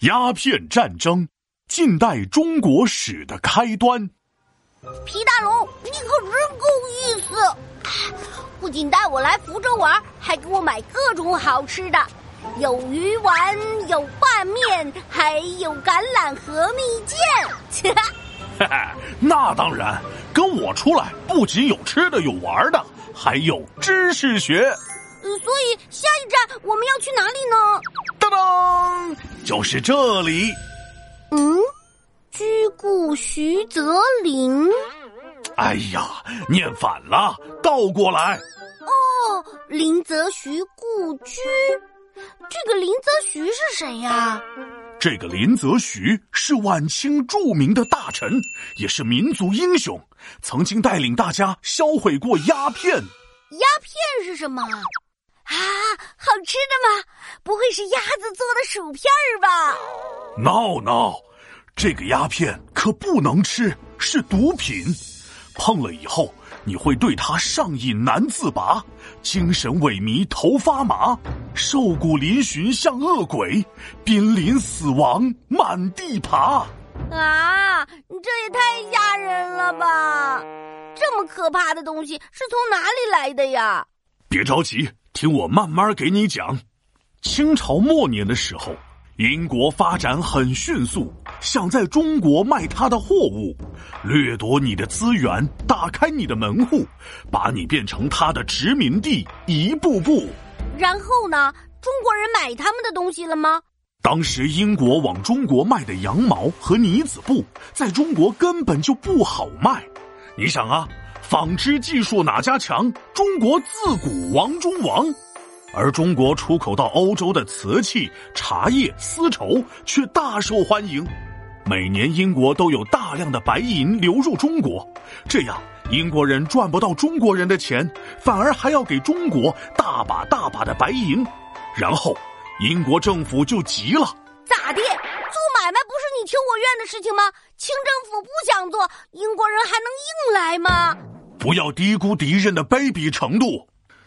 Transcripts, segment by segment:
鸦片战争，近代中国史的开端。皮大龙，你可真够意思！不仅带我来福州玩，还给我买各种好吃的，有鱼丸，有拌面，还有橄榄核蜜饯。哈哈，那当然，跟我出来不仅有吃的，有玩的，还有知识学。所以下一站我们要去哪里呢？当当，就是这里。嗯，居故徐泽林。哎呀，念反了，倒过来。哦，林则徐故居。这个林则徐是谁呀？这个林则徐是晚清著名的大臣，也是民族英雄，曾经带领大家销毁过鸦片。鸦片是什么？啊，好吃的吗？不会是鸭子做的薯片儿吧？闹闹，这个鸦片可不能吃，是毒品。碰了以后，你会对它上瘾难自拔，精神萎靡，头发麻，瘦骨嶙峋像恶鬼，濒临死亡，满地爬。啊，这也太吓人了吧！这么可怕的东西是从哪里来的呀？别着急。听我慢慢给你讲，清朝末年的时候，英国发展很迅速，想在中国卖他的货物，掠夺你的资源，打开你的门户，把你变成他的殖民地，一步步。然后呢？中国人买他们的东西了吗？当时英国往中国卖的羊毛和呢子布，在中国根本就不好卖。你想啊。纺织技术哪家强？中国自古王中王，而中国出口到欧洲的瓷器、茶叶、丝绸却大受欢迎。每年英国都有大量的白银流入中国，这样英国人赚不到中国人的钱，反而还要给中国大把大把的白银。然后英国政府就急了：咋的？做买卖不是你情我愿的事情吗？清政府不想做，英国人还能硬来吗？不要低估敌人的卑鄙程度。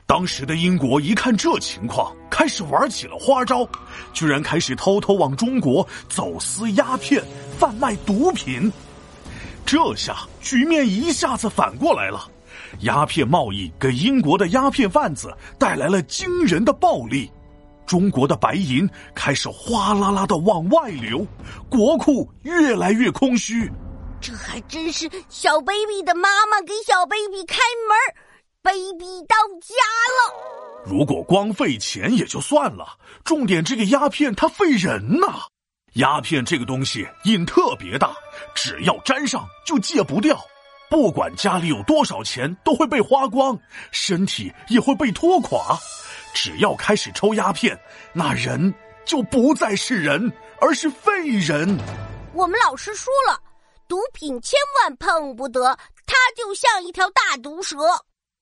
当时的英国一看这情况，开始玩起了花招，居然开始偷偷往中国走私鸦片、贩卖毒品。这下局面一下子反过来了，鸦片贸易给英国的鸦片贩子带来了惊人的暴利，中国的白银开始哗啦啦的往外流，国库越来越空虚。这还真是小 baby 的妈妈给小 baby 开门，baby 到家了。如果光费钱也就算了，重点这个鸦片它费人呐。鸦片这个东西瘾特别大，只要沾上就戒不掉，不管家里有多少钱都会被花光，身体也会被拖垮。只要开始抽鸦片，那人就不再是人，而是废人。我们老师说了。毒品千万碰不得，它就像一条大毒蛇。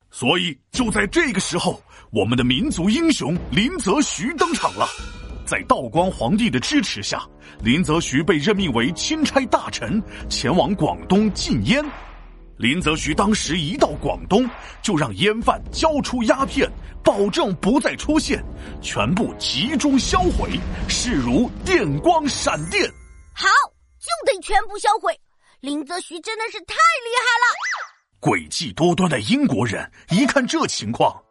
所以就在这个时候，我们的民族英雄林则徐登场了。在道光皇帝的支持下，林则徐被任命为钦差大臣，前往广东禁烟。林则徐当时一到广东，就让烟贩交出鸦片，保证不再出现，全部集中销毁，势如电光闪电。好，就得全部销毁。林则徐真的是太厉害了！诡计多端的英国人一看这情况，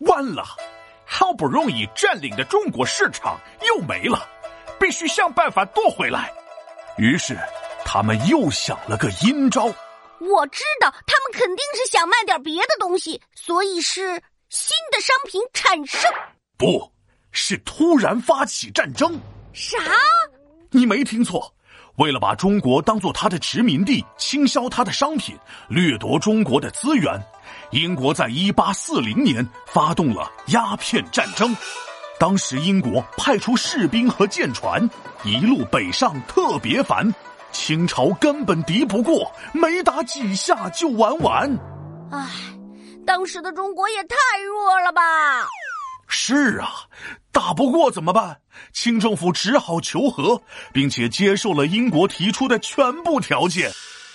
完了，好不容易占领的中国市场又没了，必须想办法夺回来。于是，他们又想了个阴招。我知道，他们肯定是想卖点别的东西，所以是新的商品产生。不是突然发起战争。啥？你没听错。为了把中国当做他的殖民地，倾销他的商品，掠夺中国的资源，英国在一八四零年发动了鸦片战争。当时英国派出士兵和舰船一路北上，特别烦，清朝根本敌不过，没打几下就玩完。唉，当时的中国也太弱了吧！是啊，打不过怎么办？清政府只好求和，并且接受了英国提出的全部条件，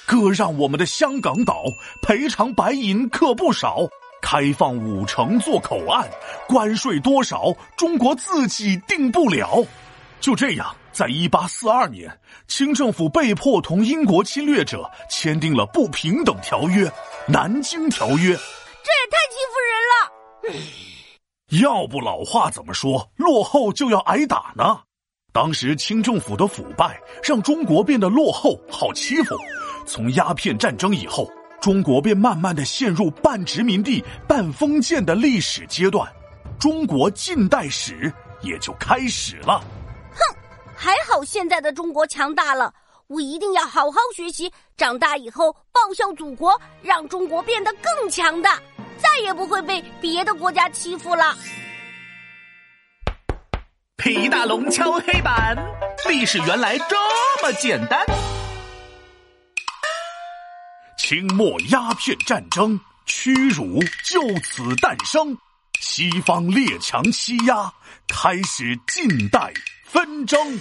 割让我们的香港岛，赔偿白银可不少，开放五城做口岸，关税多少中国自己定不了。就这样，在一八四二年，清政府被迫同英国侵略者签订了不平等条约《南京条约》。这也太欺负人了！要不老话怎么说，落后就要挨打呢？当时清政府的腐败让中国变得落后、好欺负。从鸦片战争以后，中国便慢慢的陷入半殖民地半封建的历史阶段，中国近代史也就开始了。哼，还好现在的中国强大了，我一定要好好学习，长大以后报效祖国，让中国变得更强大。再也不会被别的国家欺负了。皮大龙敲黑板，历史原来这么简单。清末鸦片战争屈辱就此诞生，西方列强欺压，开始近代纷争。